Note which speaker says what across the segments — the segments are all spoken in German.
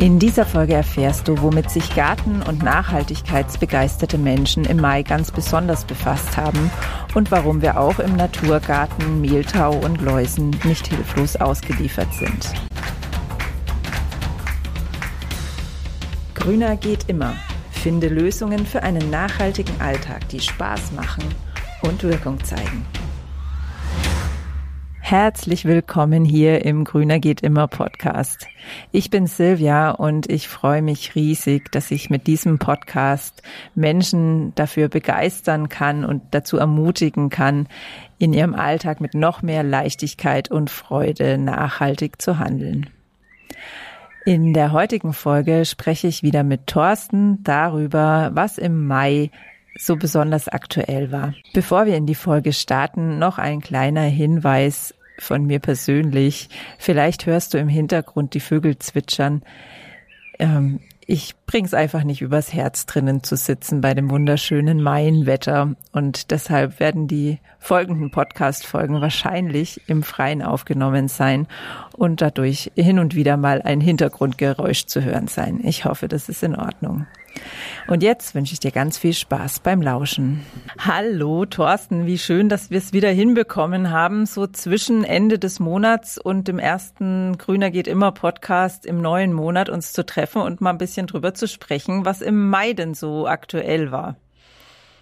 Speaker 1: In dieser Folge erfährst du, womit sich Garten- und nachhaltigkeitsbegeisterte Menschen im Mai ganz besonders befasst haben und warum wir auch im Naturgarten Mehltau und Läusen nicht hilflos ausgeliefert sind. Grüner geht immer. Finde Lösungen für einen nachhaltigen Alltag, die Spaß machen und Wirkung zeigen. Herzlich willkommen hier im Grüner geht immer Podcast. Ich bin Silvia und ich freue mich riesig, dass ich mit diesem Podcast Menschen dafür begeistern kann und dazu ermutigen kann, in ihrem Alltag mit noch mehr Leichtigkeit und Freude nachhaltig zu handeln. In der heutigen Folge spreche ich wieder mit Thorsten darüber, was im Mai so besonders aktuell war. Bevor wir in die Folge starten, noch ein kleiner Hinweis von mir persönlich. Vielleicht hörst du im Hintergrund die Vögel zwitschern. Ähm, ich bring's einfach nicht übers Herz drinnen zu sitzen bei dem wunderschönen Maienwetter und deshalb werden die folgenden Podcast-Folgen wahrscheinlich im Freien aufgenommen sein und dadurch hin und wieder mal ein Hintergrundgeräusch zu hören sein. Ich hoffe, das ist in Ordnung. Und jetzt wünsche ich dir ganz viel Spaß beim Lauschen. Hallo Thorsten, wie schön, dass wir es wieder hinbekommen haben, so zwischen Ende des Monats und dem ersten Grüner geht immer Podcast im neuen Monat uns zu treffen und mal ein bisschen drüber zu sprechen, was im Mai denn so aktuell war.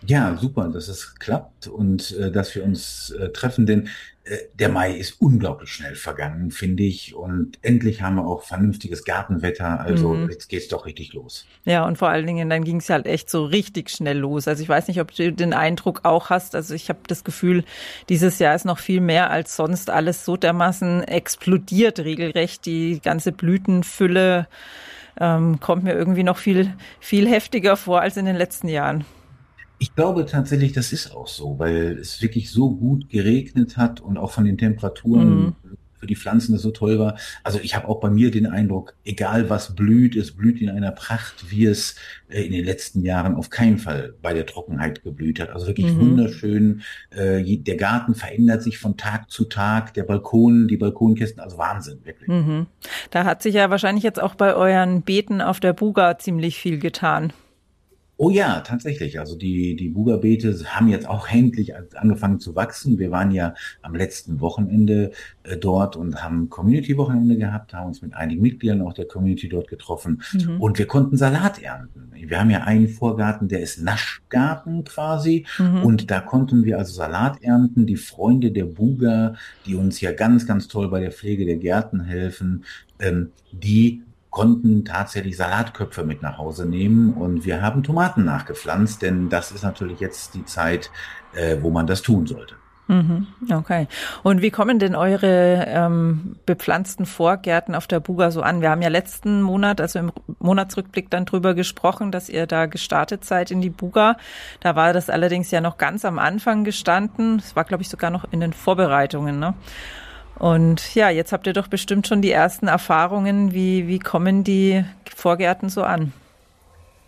Speaker 2: Ja, super, dass es klappt und äh, dass wir uns äh, treffen, denn äh, der Mai ist unglaublich schnell vergangen, finde ich. Und endlich haben wir auch vernünftiges Gartenwetter. Also mhm. jetzt geht's doch richtig los.
Speaker 1: Ja, und vor allen Dingen, dann ging es halt echt so richtig schnell los. Also ich weiß nicht, ob du den Eindruck auch hast. Also ich habe das Gefühl, dieses Jahr ist noch viel mehr als sonst alles so dermaßen explodiert regelrecht. Die ganze Blütenfülle ähm, kommt mir irgendwie noch viel, viel heftiger vor als in den letzten Jahren.
Speaker 2: Ich glaube tatsächlich, das ist auch so, weil es wirklich so gut geregnet hat und auch von den Temperaturen mhm. für die Pflanzen das so toll war. Also ich habe auch bei mir den Eindruck, egal was blüht, es blüht in einer Pracht, wie es äh, in den letzten Jahren auf keinen Fall bei der Trockenheit geblüht hat. Also wirklich mhm. wunderschön. Äh, der Garten verändert sich von Tag zu Tag, der Balkon, die Balkonkästen, also Wahnsinn, wirklich. Mhm.
Speaker 1: Da hat sich ja wahrscheinlich jetzt auch bei euren Beeten auf der Buga ziemlich viel getan.
Speaker 2: Oh ja, tatsächlich. Also die, die Buga-Beete haben jetzt auch endlich angefangen zu wachsen. Wir waren ja am letzten Wochenende äh, dort und haben Community-Wochenende gehabt, haben uns mit einigen Mitgliedern auch der Community dort getroffen mhm. und wir konnten Salat ernten. Wir haben ja einen Vorgarten, der ist Naschgarten quasi mhm. und da konnten wir also Salat ernten. Die Freunde der Buga, die uns ja ganz, ganz toll bei der Pflege der Gärten helfen, ähm, die konnten tatsächlich Salatköpfe mit nach Hause nehmen und wir haben Tomaten nachgepflanzt, denn das ist natürlich jetzt die Zeit, äh, wo man das tun sollte.
Speaker 1: Mhm, okay. Und wie kommen denn eure ähm, bepflanzten Vorgärten auf der Buga so an? Wir haben ja letzten Monat, also im Monatsrückblick dann drüber gesprochen, dass ihr da gestartet seid in die Buga. Da war das allerdings ja noch ganz am Anfang gestanden. Es war, glaube ich, sogar noch in den Vorbereitungen. Ne? Und ja, jetzt habt ihr doch bestimmt schon die ersten Erfahrungen. Wie, wie kommen die Vorgärten so an?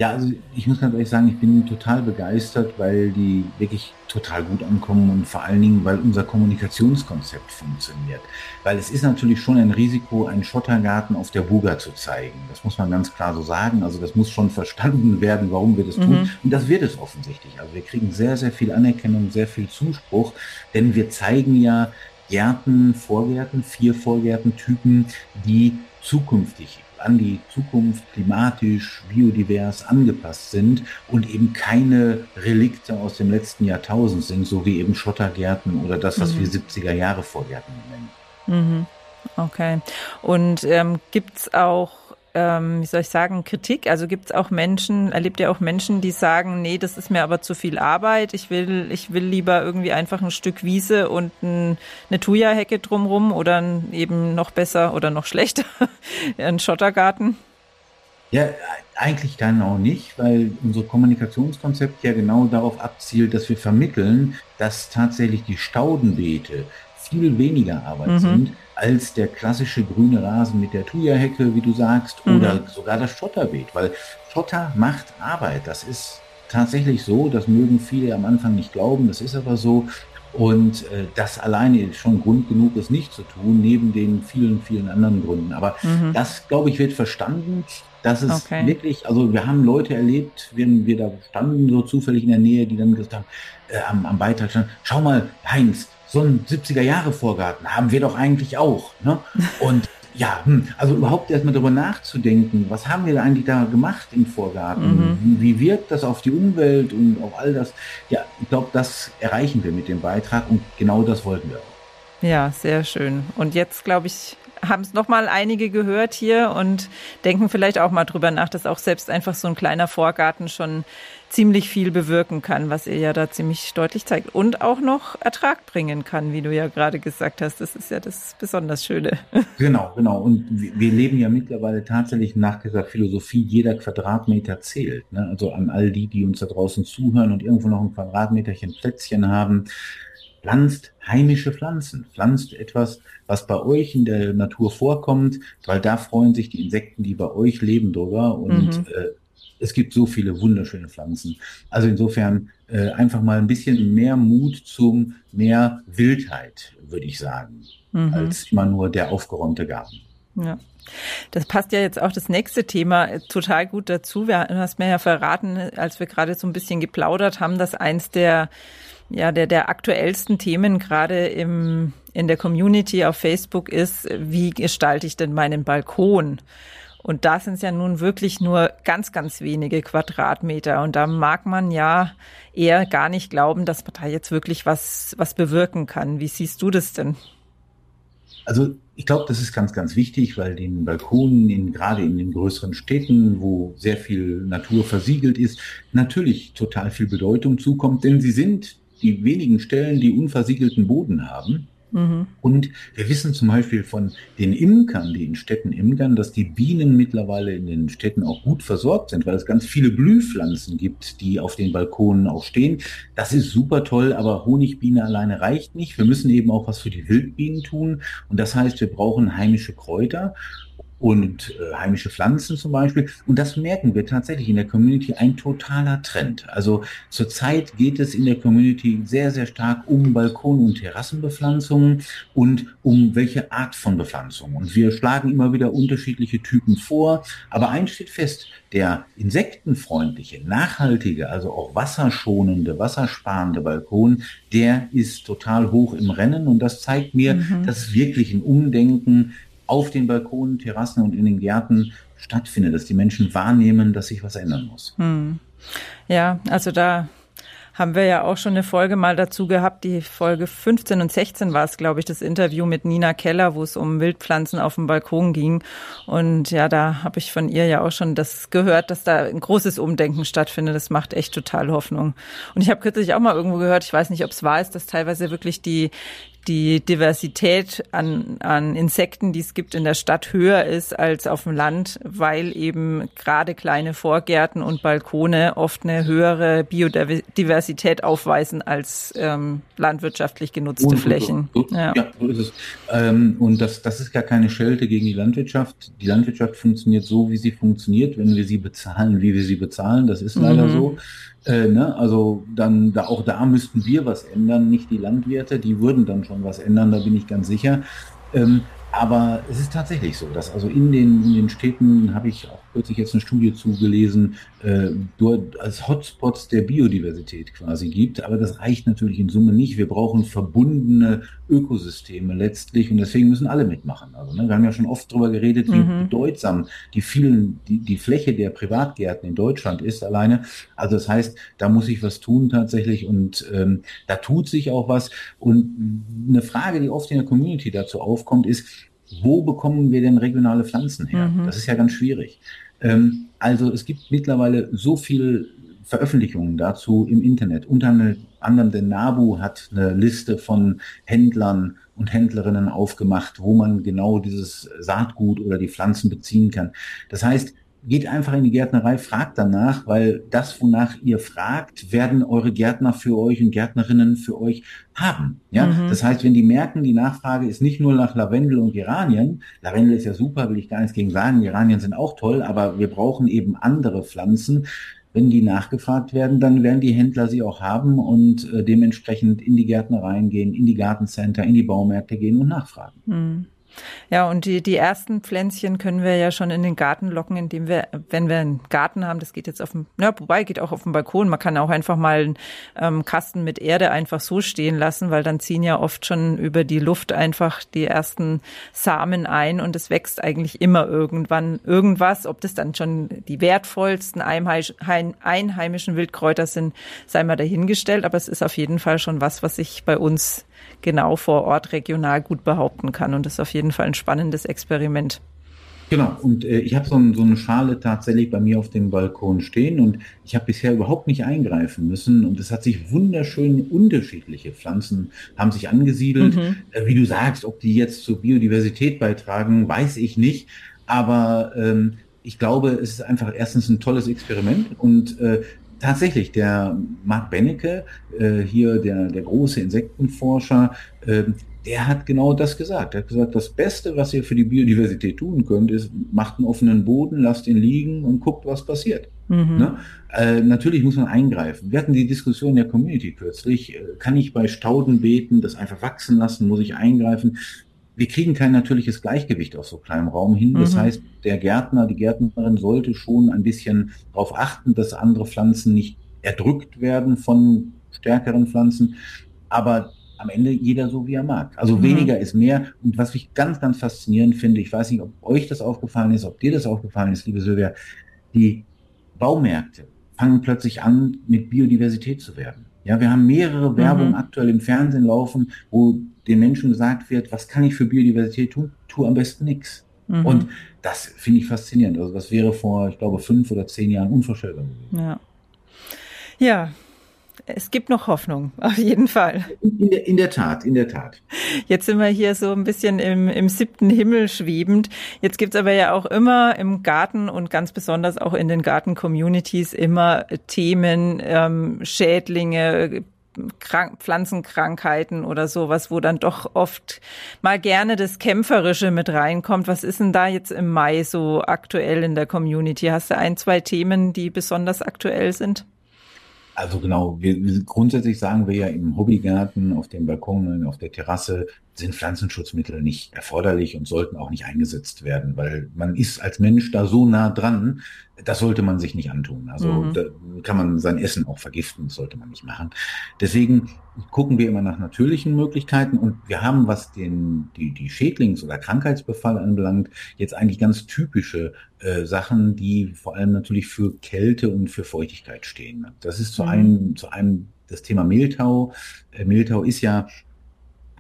Speaker 2: Ja, also ich muss ganz ehrlich sagen, ich bin total begeistert, weil die wirklich total gut ankommen und vor allen Dingen, weil unser Kommunikationskonzept funktioniert. Weil es ist natürlich schon ein Risiko, einen Schottergarten auf der Buga zu zeigen. Das muss man ganz klar so sagen. Also das muss schon verstanden werden, warum wir das mhm. tun. Und das wird es offensichtlich. Also wir kriegen sehr, sehr viel Anerkennung, sehr viel Zuspruch, denn wir zeigen ja, Gärten, Vorgärten, vier Vorgärtentypen, die zukünftig an die Zukunft klimatisch, biodivers angepasst sind und eben keine Relikte aus dem letzten Jahrtausend sind, so wie eben Schottergärten oder das, was mhm. wir 70er Jahre Vorgärten nennen.
Speaker 1: Mhm. Okay. Und ähm, gibt es auch ähm, wie soll ich sagen, Kritik? Also gibt es auch Menschen, erlebt ihr auch Menschen, die sagen, nee, das ist mir aber zu viel Arbeit, ich will, ich will lieber irgendwie einfach ein Stück Wiese und ein, eine Thuja-Hecke drumrum oder eben noch besser oder noch schlechter, ein Schottergarten?
Speaker 2: Ja, eigentlich genau nicht, weil unser Kommunikationskonzept ja genau darauf abzielt, dass wir vermitteln, dass tatsächlich die Staudenbeete viel weniger Arbeit mhm. sind als der klassische grüne Rasen mit der Thuja-Hecke, wie du sagst, mhm. oder sogar das Schotterbeet, weil Schotter macht Arbeit. Das ist tatsächlich so, das mögen viele am Anfang nicht glauben, das ist aber so. Und äh, das alleine ist schon Grund genug, es nicht zu tun, neben den vielen, vielen anderen Gründen. Aber mhm. das, glaube ich, wird verstanden. dass es okay. wirklich, also wir haben Leute erlebt, wenn wir da standen, so zufällig in der Nähe, die dann gesagt haben, äh, am, am Beitrag standen, schau mal, Heinz, so ein 70er Jahre Vorgarten haben wir doch eigentlich auch. Ne? Und ja, hm, also überhaupt erstmal darüber nachzudenken, was haben wir da eigentlich da gemacht im Vorgarten? Mhm. Wie wirkt das auf die Umwelt und auf all das? Ja, ich glaube, das erreichen wir mit dem Beitrag und genau das wollten wir auch.
Speaker 1: Ja, sehr schön. Und jetzt, glaube ich, haben es nochmal einige gehört hier und denken vielleicht auch mal drüber nach, dass auch selbst einfach so ein kleiner Vorgarten schon ziemlich viel bewirken kann, was ihr ja da ziemlich deutlich zeigt und auch noch Ertrag bringen kann, wie du ja gerade gesagt hast. Das ist ja das besonders Schöne.
Speaker 2: Genau, genau. Und wir leben ja mittlerweile tatsächlich nach dieser Philosophie, jeder Quadratmeter zählt. Ne? Also an all die, die uns da draußen zuhören und irgendwo noch ein Quadratmeterchen Plätzchen haben pflanzt heimische Pflanzen, pflanzt etwas, was bei euch in der Natur vorkommt, weil da freuen sich die Insekten, die bei euch leben, drüber. Und mhm. äh, es gibt so viele wunderschöne Pflanzen. Also insofern äh, einfach mal ein bisschen mehr Mut zum mehr Wildheit, würde ich sagen, mhm. als immer nur der aufgeräumte Garten.
Speaker 1: Ja. Das passt ja jetzt auch das nächste Thema total gut dazu. Wir, du hast mir ja verraten, als wir gerade so ein bisschen geplaudert haben, dass eins der ja, der, der aktuellsten Themen gerade im, in der Community auf Facebook ist, wie gestalte ich denn meinen Balkon? Und da sind es ja nun wirklich nur ganz, ganz wenige Quadratmeter. Und da mag man ja eher gar nicht glauben, dass man da jetzt wirklich was, was bewirken kann. Wie siehst du das denn?
Speaker 2: Also ich glaube, das ist ganz, ganz wichtig, weil den Balkonen in, gerade in den größeren Städten, wo sehr viel Natur versiegelt ist, natürlich total viel Bedeutung zukommt, denn sie sind die wenigen Stellen, die unversiegelten Boden haben. Mhm. Und wir wissen zum Beispiel von den Imkern, die in Städten imkern, dass die Bienen mittlerweile in den Städten auch gut versorgt sind, weil es ganz viele Blühpflanzen gibt, die auf den Balkonen auch stehen. Das ist super toll, aber Honigbiene alleine reicht nicht. Wir müssen eben auch was für die Wildbienen tun. Und das heißt, wir brauchen heimische Kräuter und äh, heimische Pflanzen zum Beispiel. Und das merken wir tatsächlich in der Community ein totaler Trend. Also zurzeit geht es in der Community sehr, sehr stark um Balkon- und Terrassenbepflanzungen und um welche Art von Bepflanzung. Und wir schlagen immer wieder unterschiedliche Typen vor. Aber eins steht fest, der insektenfreundliche, nachhaltige, also auch wasserschonende, wassersparende Balkon, der ist total hoch im Rennen. Und das zeigt mir, mhm. dass es wirklich ein Umdenken auf den Balkonen, Terrassen und in den Gärten stattfindet, dass die Menschen wahrnehmen, dass sich was ändern muss. Hm.
Speaker 1: Ja, also da haben wir ja auch schon eine Folge mal dazu gehabt. Die Folge 15 und 16 war es, glaube ich, das Interview mit Nina Keller, wo es um Wildpflanzen auf dem Balkon ging. Und ja, da habe ich von ihr ja auch schon das gehört, dass da ein großes Umdenken stattfindet. Das macht echt total Hoffnung. Und ich habe kürzlich auch mal irgendwo gehört, ich weiß nicht, ob es wahr ist, dass teilweise wirklich die die Diversität an, an Insekten, die es gibt in der Stadt, höher ist als auf dem Land, weil eben gerade kleine Vorgärten und Balkone oft eine höhere Biodiversität aufweisen als ähm, landwirtschaftlich genutzte und, Flächen.
Speaker 2: So, so, ja. ja. so ist es. Ähm, und das, das ist gar keine Schelte gegen die Landwirtschaft. Die Landwirtschaft funktioniert so, wie sie funktioniert, wenn wir sie bezahlen, wie wir sie bezahlen. Das ist leider mhm. so. Äh, ne? Also dann da auch da müssten wir was ändern, nicht die Landwirte, die würden dann schon was ändern, da bin ich ganz sicher. Ähm, aber es ist tatsächlich so, dass also in den, in den Städten, habe ich auch kürzlich jetzt eine Studie zugelesen, äh, dort als Hotspots der Biodiversität quasi gibt. Aber das reicht natürlich in Summe nicht. Wir brauchen verbundene Ökosysteme letztlich und deswegen müssen alle mitmachen. Also ne, wir haben ja schon oft darüber geredet, wie mhm. bedeutsam die vielen, die, die Fläche der Privatgärten in Deutschland ist alleine. Also das heißt, da muss ich was tun tatsächlich und ähm, da tut sich auch was. Und eine Frage, die oft in der Community dazu aufkommt, ist, wo bekommen wir denn regionale Pflanzen her? Mhm. Das ist ja ganz schwierig. Ähm, also es gibt mittlerweile so viel Veröffentlichungen dazu im Internet. Unter anderem der NABU hat eine Liste von Händlern und Händlerinnen aufgemacht, wo man genau dieses Saatgut oder die Pflanzen beziehen kann. Das heißt, geht einfach in die Gärtnerei, fragt danach, weil das, wonach ihr fragt, werden eure Gärtner für euch und Gärtnerinnen für euch haben. Ja, mhm. das heißt, wenn die merken, die Nachfrage ist nicht nur nach Lavendel und Geranien. Lavendel ist ja super, will ich gar nichts gegen sagen. Geranien sind auch toll, aber wir brauchen eben andere Pflanzen wenn die nachgefragt werden, dann werden die Händler sie auch haben und äh, dementsprechend in die Gärtnereien gehen, in die Gartencenter, in die Baumärkte gehen und nachfragen. Mhm.
Speaker 1: Ja, und die, die ersten Pflänzchen können wir ja schon in den Garten locken, indem wir, wenn wir einen Garten haben, das geht jetzt auf dem, ja, wobei geht auch auf dem Balkon. Man kann auch einfach mal einen ähm, Kasten mit Erde einfach so stehen lassen, weil dann ziehen ja oft schon über die Luft einfach die ersten Samen ein und es wächst eigentlich immer irgendwann irgendwas. Ob das dann schon die wertvollsten einheimischen Wildkräuter sind, sei mal dahingestellt. Aber es ist auf jeden Fall schon was, was sich bei uns genau vor Ort regional gut behaupten kann. Und das ist auf jeden Fall ein spannendes Experiment.
Speaker 2: Genau, und äh, ich habe so, ein, so, eine Schale tatsächlich bei mir auf dem Balkon stehen und ich habe bisher überhaupt nicht eingreifen müssen und es hat sich wunderschön unterschiedliche Pflanzen haben sich angesiedelt. Mhm. Äh, wie du sagst, ob die jetzt zur Biodiversität beitragen, weiß ich nicht, aber ähm, ich glaube, es ist einfach erstens ein tolles Experiment und äh, tatsächlich, der Mark Bennecke, äh, hier der, der große Insektenforscher, äh, der hat genau das gesagt. Er hat gesagt, das Beste, was ihr für die Biodiversität tun könnt, ist, macht einen offenen Boden, lasst ihn liegen und guckt, was passiert. Mhm. Ne? Äh, natürlich muss man eingreifen. Wir hatten die Diskussion in der Community kürzlich. Äh, kann ich bei Staudenbeeten das einfach wachsen lassen? Muss ich eingreifen? Wir kriegen kein natürliches Gleichgewicht auf so kleinem Raum hin. Das mhm. heißt, der Gärtner, die Gärtnerin sollte schon ein bisschen darauf achten, dass andere Pflanzen nicht erdrückt werden von stärkeren Pflanzen. Aber am Ende jeder so, wie er mag. Also mhm. weniger ist mehr. Und was ich ganz, ganz faszinierend finde, ich weiß nicht, ob euch das aufgefallen ist, ob dir das aufgefallen ist, liebe Sylvia, die Baumärkte fangen plötzlich an, mit Biodiversität zu werden. Ja, wir haben mehrere Werbungen mhm. aktuell im Fernsehen laufen, wo den Menschen gesagt wird, was kann ich für Biodiversität tun? Tu am besten nichts. Mhm. Und das finde ich faszinierend. Also das wäre vor, ich glaube, fünf oder zehn Jahren unvorstellbar gewesen.
Speaker 1: Ja. Ja, es gibt noch Hoffnung, auf jeden Fall.
Speaker 2: In der, in der, Tat, in der Tat.
Speaker 1: Jetzt sind wir hier so ein bisschen im, im siebten Himmel schwebend. Jetzt gibt's aber ja auch immer im Garten und ganz besonders auch in den Garten-Communities immer Themen, ähm, Schädlinge, Krank Pflanzenkrankheiten oder sowas, wo dann doch oft mal gerne das Kämpferische mit reinkommt. Was ist denn da jetzt im Mai so aktuell in der Community? Hast du ein, zwei Themen, die besonders aktuell sind?
Speaker 2: Also genau, wir, grundsätzlich sagen wir ja im Hobbygarten, auf dem Balkon, auf der Terrasse, sind Pflanzenschutzmittel nicht erforderlich und sollten auch nicht eingesetzt werden, weil man ist als Mensch da so nah dran, das sollte man sich nicht antun. Also mhm. da kann man sein Essen auch vergiften, das sollte man nicht machen. Deswegen gucken wir immer nach natürlichen Möglichkeiten und wir haben, was den, die, die Schädlings- oder Krankheitsbefall anbelangt, jetzt eigentlich ganz typische äh, Sachen, die vor allem natürlich für Kälte und für Feuchtigkeit stehen. Das ist zu mhm. einem, zu einem das Thema Mehltau. Äh, Mehltau ist ja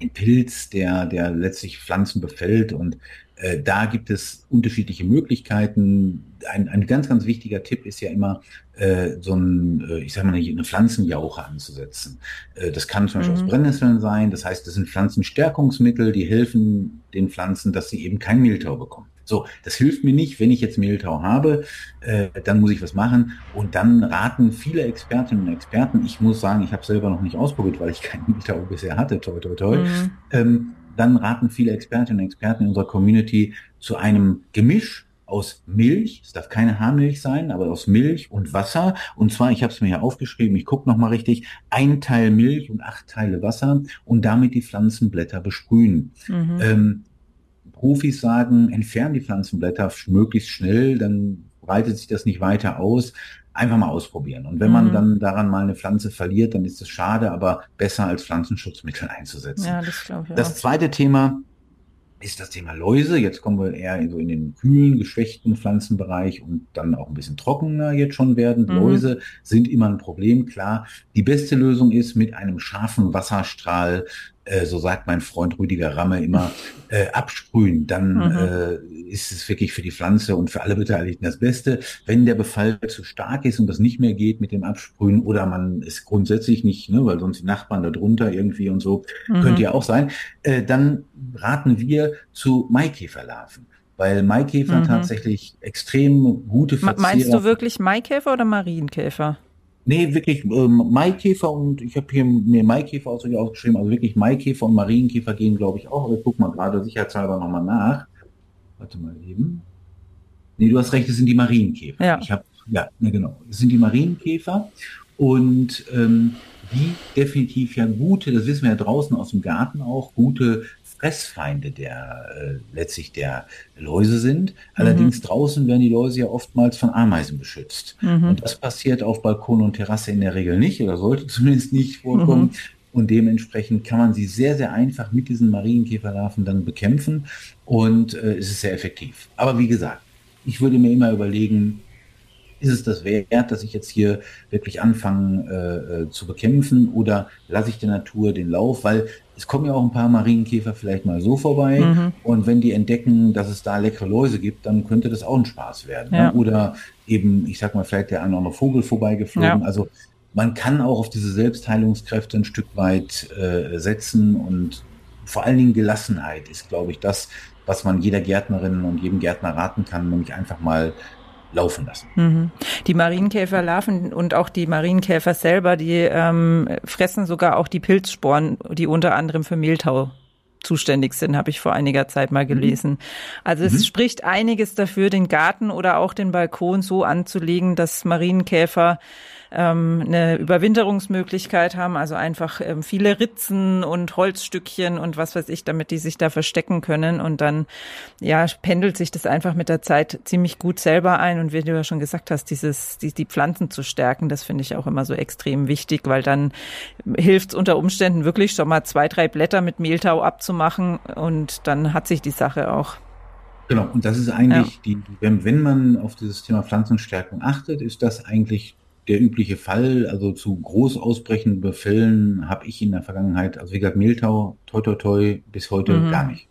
Speaker 2: Pilz, der, der letztlich Pflanzen befällt und äh, da gibt es unterschiedliche Möglichkeiten. Ein, ein ganz, ganz wichtiger Tipp ist ja immer, äh, so ein, äh, ich sag mal, eine Pflanzenjauche anzusetzen. Äh, das kann zum Beispiel mhm. aus Brennnesseln sein. Das heißt, das sind Pflanzenstärkungsmittel, die helfen den Pflanzen, dass sie eben kein Mehltau bekommen. So, das hilft mir nicht, wenn ich jetzt Mehltau habe, äh, dann muss ich was machen. Und dann raten viele Expertinnen und Experten, ich muss sagen, ich habe selber noch nicht ausprobiert, weil ich kein Mehltau bisher hatte, toi toi toi. Mhm. Ähm, dann raten viele Expertinnen und Experten in unserer Community zu einem Gemisch aus Milch, es darf keine Haarmilch sein, aber aus Milch und Wasser. Und zwar, ich habe es mir hier aufgeschrieben, ich gucke nochmal richtig, ein Teil Milch und acht Teile Wasser und damit die Pflanzenblätter besprühen. Mhm. Ähm, Profis sagen, entfernen die Pflanzenblätter möglichst schnell, dann breitet sich das nicht weiter aus. Einfach mal ausprobieren. Und wenn man mhm. dann daran mal eine Pflanze verliert, dann ist es schade, aber besser als Pflanzenschutzmittel einzusetzen. Ja, das glaube ich. Das auch. zweite Thema ist das Thema Läuse. Jetzt kommen wir eher so in den kühlen, geschwächten Pflanzenbereich und dann auch ein bisschen trockener jetzt schon werden. Mhm. Läuse sind immer ein Problem, klar. Die beste Lösung ist mit einem scharfen Wasserstrahl äh, so sagt mein Freund Rüdiger Ramme immer, äh, absprühen. Dann mhm. äh, ist es wirklich für die Pflanze und für alle Beteiligten das Beste. Wenn der Befall zu stark ist und das nicht mehr geht mit dem Absprühen oder man ist grundsätzlich nicht, ne, weil sonst die Nachbarn da drunter irgendwie und so, mhm. könnte ja auch sein, äh, dann raten wir zu Maikäferlarven weil Maikäfer mhm. tatsächlich extrem gute
Speaker 1: Verzehrer... Meinst du wirklich Maikäfer oder Marienkäfer?
Speaker 2: Nee, wirklich ähm, Maikäfer und ich habe hier mir Maikäfer ausgeschrieben, also wirklich Maikäfer und Marienkäfer gehen, glaube ich, auch. Aber ich guck mal gerade sicherheitshalber nochmal nach. Warte mal eben. Nee, du hast recht, es sind die Marienkäfer. Ja. Ich habe Ja, ja, genau. Das sind die Marienkäfer und ähm, die definitiv ja gute, das wissen wir ja draußen aus dem Garten auch, gute Fressfeinde der äh, letztlich der Läuse sind. Allerdings mhm. draußen werden die Läuse ja oftmals von Ameisen beschützt. Mhm. Und das passiert auf Balkon und Terrasse in der Regel nicht oder sollte zumindest nicht vorkommen. Mhm. Und dementsprechend kann man sie sehr, sehr einfach mit diesen Marienkäferlarven dann bekämpfen. Und äh, es ist sehr effektiv. Aber wie gesagt, ich würde mir immer überlegen, ist es das wert, dass ich jetzt hier wirklich anfange äh, äh, zu bekämpfen oder lasse ich der Natur den Lauf? Weil es kommen ja auch ein paar Marienkäfer vielleicht mal so vorbei mhm. und wenn die entdecken, dass es da leckere Läuse gibt, dann könnte das auch ein Spaß werden. Ne? Ja. Ne? Oder eben, ich sag mal, vielleicht der eine oder andere Vogel vorbeigeflogen. Ja. Also man kann auch auf diese Selbstheilungskräfte ein Stück weit äh, setzen und vor allen Dingen Gelassenheit ist, glaube ich, das, was man jeder Gärtnerin und jedem Gärtner raten kann, nämlich einfach mal laufen lassen. Mhm.
Speaker 1: Die Marienkäferlarven und auch die Marienkäfer selber, die ähm, fressen sogar auch die Pilzsporen, die unter anderem für Mehltau zuständig sind, habe ich vor einiger Zeit mal mhm. gelesen. Also es mhm. spricht einiges dafür, den Garten oder auch den Balkon so anzulegen, dass Marienkäfer ähm, eine Überwinterungsmöglichkeit haben, also einfach ähm, viele Ritzen und Holzstückchen und was weiß ich, damit die sich da verstecken können. Und dann ja pendelt sich das einfach mit der Zeit ziemlich gut selber ein. Und wie du ja schon gesagt hast, dieses die, die Pflanzen zu stärken, das finde ich auch immer so extrem wichtig, weil dann hilft es unter Umständen wirklich schon mal zwei, drei Blätter mit Mehltau abzumachen und dann hat sich die Sache auch.
Speaker 2: Genau, und das ist eigentlich ja. die, wenn, wenn man auf dieses Thema Pflanzenstärkung achtet, ist das eigentlich der übliche Fall. Also zu groß ausbrechenden Befällen habe ich in der Vergangenheit, also wie gesagt, Mehltau, toi toi toi, bis heute mhm. gar nicht.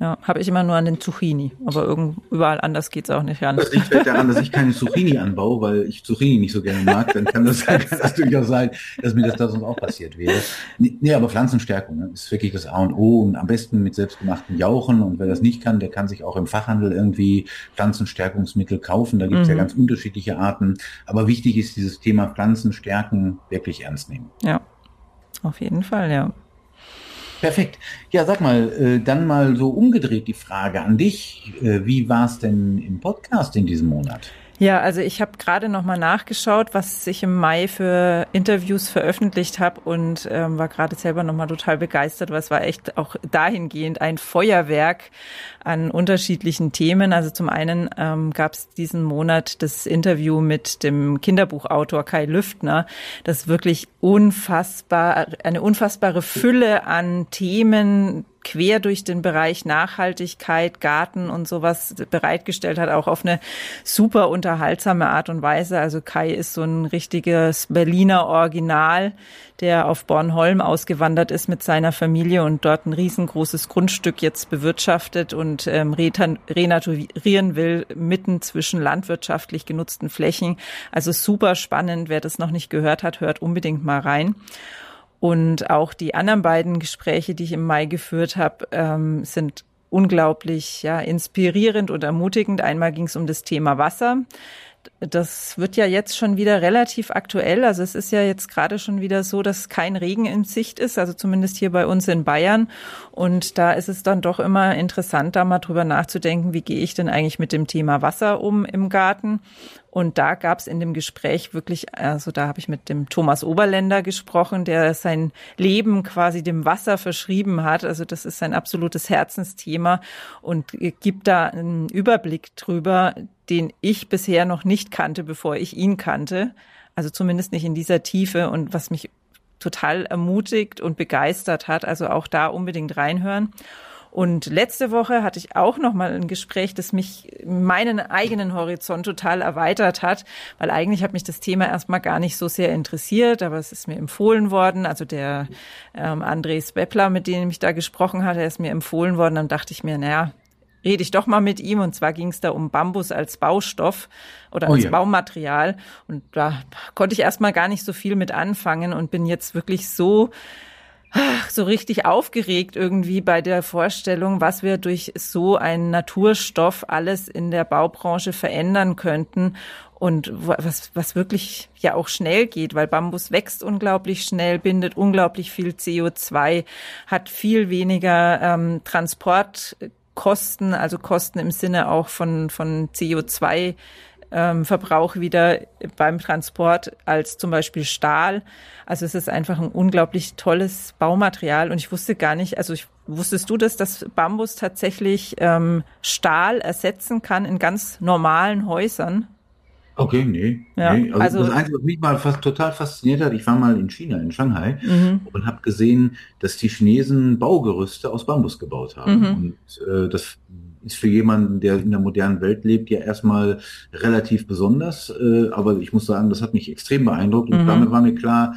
Speaker 1: Ja, habe ich immer nur an den Zucchini, aber irgend, überall anders geht's auch nicht ran.
Speaker 2: Das liegt vielleicht daran, dass ich keine Zucchini anbaue, weil ich Zucchini nicht so gerne mag. Dann kann das, kann das durchaus sein, dass mir das da sonst auch passiert wäre. Nee, aber Pflanzenstärkung ne, ist wirklich das A und O und am besten mit selbstgemachten Jauchen. Und wer das nicht kann, der kann sich auch im Fachhandel irgendwie Pflanzenstärkungsmittel kaufen. Da gibt's mhm. ja ganz unterschiedliche Arten. Aber wichtig ist dieses Thema Pflanzenstärken wirklich ernst nehmen.
Speaker 1: Ja, auf jeden Fall, ja.
Speaker 2: Perfekt. Ja, sag mal, äh, dann mal so umgedreht die Frage an dich. Äh, wie war es denn im Podcast in diesem Monat?
Speaker 1: Ja, also ich habe gerade noch mal nachgeschaut, was ich im Mai für Interviews veröffentlicht habe und ähm, war gerade selber noch mal total begeistert, weil es war echt auch dahingehend ein Feuerwerk an unterschiedlichen Themen. Also zum einen ähm, gab es diesen Monat das Interview mit dem Kinderbuchautor Kai Lüftner, das wirklich unfassbar eine unfassbare Fülle an Themen quer durch den Bereich Nachhaltigkeit, Garten und sowas bereitgestellt hat, auch auf eine super unterhaltsame Art und Weise. Also Kai ist so ein richtiges Berliner Original, der auf Bornholm ausgewandert ist mit seiner Familie und dort ein riesengroßes Grundstück jetzt bewirtschaftet und ähm, renaturieren will, mitten zwischen landwirtschaftlich genutzten Flächen. Also super spannend. Wer das noch nicht gehört hat, hört unbedingt mal rein. Und auch die anderen beiden Gespräche, die ich im Mai geführt habe, ähm, sind unglaublich ja, inspirierend und ermutigend. Einmal ging es um das Thema Wasser. Das wird ja jetzt schon wieder relativ aktuell. Also es ist ja jetzt gerade schon wieder so, dass kein Regen in Sicht ist, also zumindest hier bei uns in Bayern. Und da ist es dann doch immer interessant, da mal drüber nachzudenken, wie gehe ich denn eigentlich mit dem Thema Wasser um im Garten? Und da gab es in dem Gespräch wirklich, also da habe ich mit dem Thomas Oberländer gesprochen, der sein Leben quasi dem Wasser verschrieben hat. Also das ist sein absolutes Herzensthema und gibt da einen Überblick drüber, den ich bisher noch nicht kannte, bevor ich ihn kannte. Also zumindest nicht in dieser Tiefe und was mich total ermutigt und begeistert hat. Also auch da unbedingt reinhören. Und letzte Woche hatte ich auch noch mal ein Gespräch, das mich meinen eigenen Horizont total erweitert hat, weil eigentlich hat mich das Thema erstmal gar nicht so sehr interessiert, aber es ist mir empfohlen worden. Also der ähm, Andres Beppler, mit dem ich da gesprochen hatte, ist mir empfohlen worden. Dann dachte ich mir, naja, rede ich doch mal mit ihm. Und zwar ging es da um Bambus als Baustoff oder oh als ja. Baumaterial. Und da konnte ich erstmal gar nicht so viel mit anfangen und bin jetzt wirklich so so richtig aufgeregt irgendwie bei der Vorstellung, was wir durch so einen Naturstoff alles in der Baubranche verändern könnten und was, was wirklich ja auch schnell geht, weil Bambus wächst unglaublich schnell, bindet unglaublich viel CO2, hat viel weniger ähm, Transportkosten, also Kosten im Sinne auch von, von CO2 Ähm, wieder beim Transport als zum Beispiel Stahl. Also es ist einfach ein unglaublich tolles Baumaterial und ich wusste gar nicht, also ich, wusstest du das, dass Bambus tatsächlich ähm, Stahl ersetzen kann in ganz normalen Häusern?
Speaker 2: Okay, nee. Ja, nee. Also, also, das Einzige, was mich mal fast total fasziniert hat, ich war mal in China, in Shanghai, mhm. und habe gesehen, dass die Chinesen Baugerüste aus Bambus gebaut haben. Mhm. Und äh, das ist für jemanden, der in der modernen Welt lebt, ja erstmal relativ besonders. Äh, aber ich muss sagen, das hat mich extrem beeindruckt und mhm. damit war mir klar,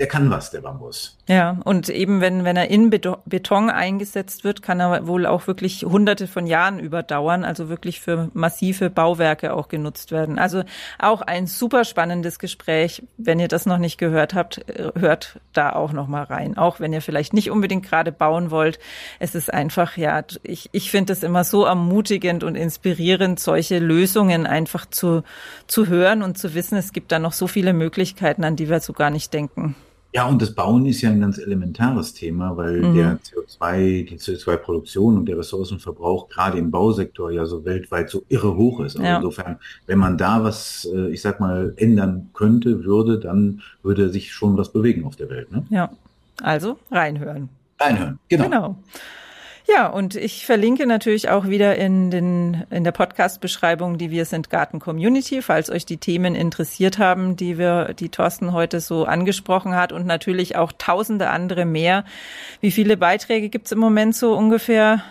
Speaker 2: der kann was, der Bambus.
Speaker 1: Ja, und eben wenn, wenn er in Beton eingesetzt wird, kann er wohl auch wirklich hunderte von Jahren überdauern, also wirklich für massive Bauwerke auch genutzt werden. Also auch ein super spannendes Gespräch. Wenn ihr das noch nicht gehört habt, hört da auch noch mal rein. Auch wenn ihr vielleicht nicht unbedingt gerade bauen wollt. Es ist einfach, ja, ich, ich finde es immer so ermutigend und inspirierend, solche Lösungen einfach zu, zu hören und zu wissen, es gibt da noch so viele Möglichkeiten, an die wir so gar nicht denken.
Speaker 2: Ja, und das Bauen ist ja ein ganz elementares Thema, weil mhm. der CO2, die CO2-Produktion und der Ressourcenverbrauch gerade im Bausektor ja so weltweit so irre hoch ist. Also ja. insofern, wenn man da was, äh, ich sag mal, ändern könnte, würde, dann würde sich schon was bewegen auf der Welt. Ne?
Speaker 1: Ja, also reinhören.
Speaker 2: Reinhören, genau.
Speaker 1: Genau. Ja, und ich verlinke natürlich auch wieder in, den, in der Podcast-Beschreibung die Wir sind Garten Community, falls euch die Themen interessiert haben, die wir, die Thorsten heute so angesprochen hat und natürlich auch tausende andere mehr. Wie viele Beiträge gibt's im Moment so ungefähr?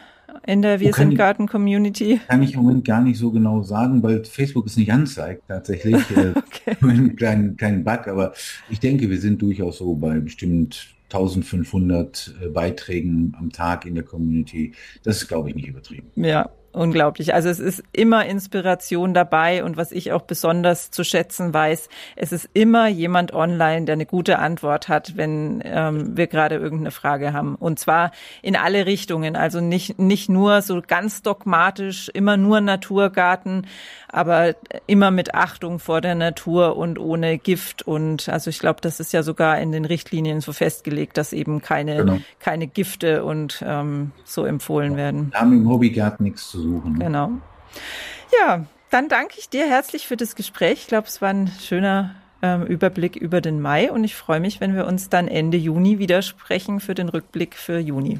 Speaker 1: in der Wir sind Garten Community?
Speaker 2: Kann ich im Moment gar nicht so genau sagen, weil Facebook es nicht anzeigt tatsächlich. Äh, okay. Einen kleinen, kleinen Bug, aber ich denke, wir sind durchaus so bei bestimmt 1500 äh, Beiträgen am Tag in der Community. Das ist, glaube ich, nicht übertrieben.
Speaker 1: Ja, unglaublich. Also es ist immer Inspiration dabei und was ich auch besonders zu schätzen weiß, es ist immer jemand online, der eine gute Antwort hat, wenn ähm, wir gerade irgendeine Frage haben. Und zwar in alle Richtungen. Also nicht, nicht nur so ganz dogmatisch, immer nur Naturgarten, aber immer mit Achtung vor der Natur und ohne Gift. Und also ich glaube, das ist ja sogar in den Richtlinien so festgelegt, dass eben keine, genau. keine Gifte und ähm, so empfohlen werden.
Speaker 2: Wir haben im Hobbygarten nichts zu suchen.
Speaker 1: Ne? Genau. Ja, dann danke ich dir herzlich für das Gespräch. Ich glaube, es war ein schöner ähm, Überblick über den Mai und ich freue mich, wenn wir uns dann Ende Juni wieder sprechen für den Rückblick für Juni.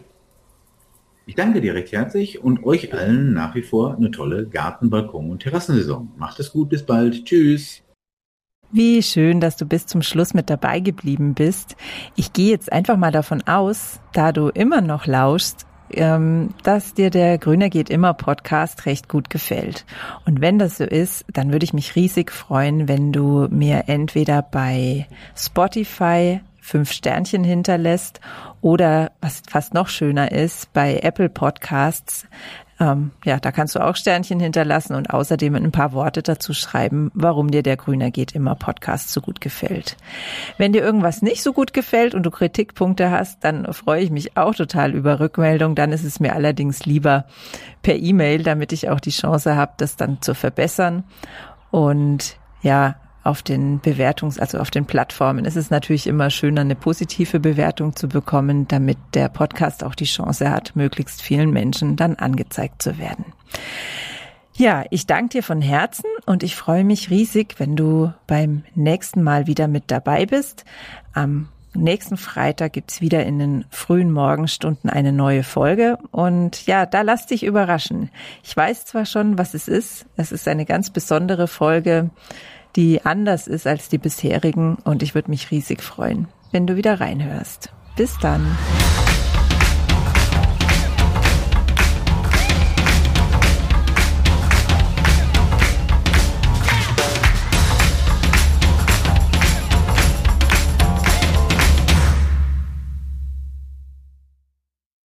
Speaker 2: Ich danke dir recht herzlich und euch allen nach wie vor eine tolle Garten-, Balkon- und Terrassensaison. Macht es gut, bis bald. Tschüss.
Speaker 1: Wie schön, dass du bis zum Schluss mit dabei geblieben bist. Ich gehe jetzt einfach mal davon aus, da du immer noch lauschst, ähm, dass dir der Grüner geht immer Podcast recht gut gefällt. Und wenn das so ist, dann würde ich mich riesig freuen, wenn du mir entweder bei Spotify fünf Sternchen hinterlässt oder was fast noch schöner ist, bei Apple Podcasts ähm, ja, da kannst du auch Sternchen hinterlassen und außerdem ein paar Worte dazu schreiben, warum dir der Grüner geht immer Podcast so gut gefällt. Wenn dir irgendwas nicht so gut gefällt und du Kritikpunkte hast, dann freue ich mich auch total über Rückmeldung. Dann ist es mir allerdings lieber per E-Mail, damit ich auch die Chance habe, das dann zu verbessern. Und ja, auf den Bewertungs-, also auf den Plattformen ist es natürlich immer schöner, eine positive Bewertung zu bekommen, damit der Podcast auch die Chance hat, möglichst vielen Menschen dann angezeigt zu werden. Ja, ich danke dir von Herzen und ich freue mich riesig, wenn du beim nächsten Mal wieder mit dabei bist. Am nächsten Freitag gibt's wieder in den frühen Morgenstunden eine neue Folge. Und ja, da lass dich überraschen. Ich weiß zwar schon, was es ist. Es ist eine ganz besondere Folge die anders ist als die bisherigen und ich würde mich riesig freuen, wenn du wieder reinhörst. Bis dann.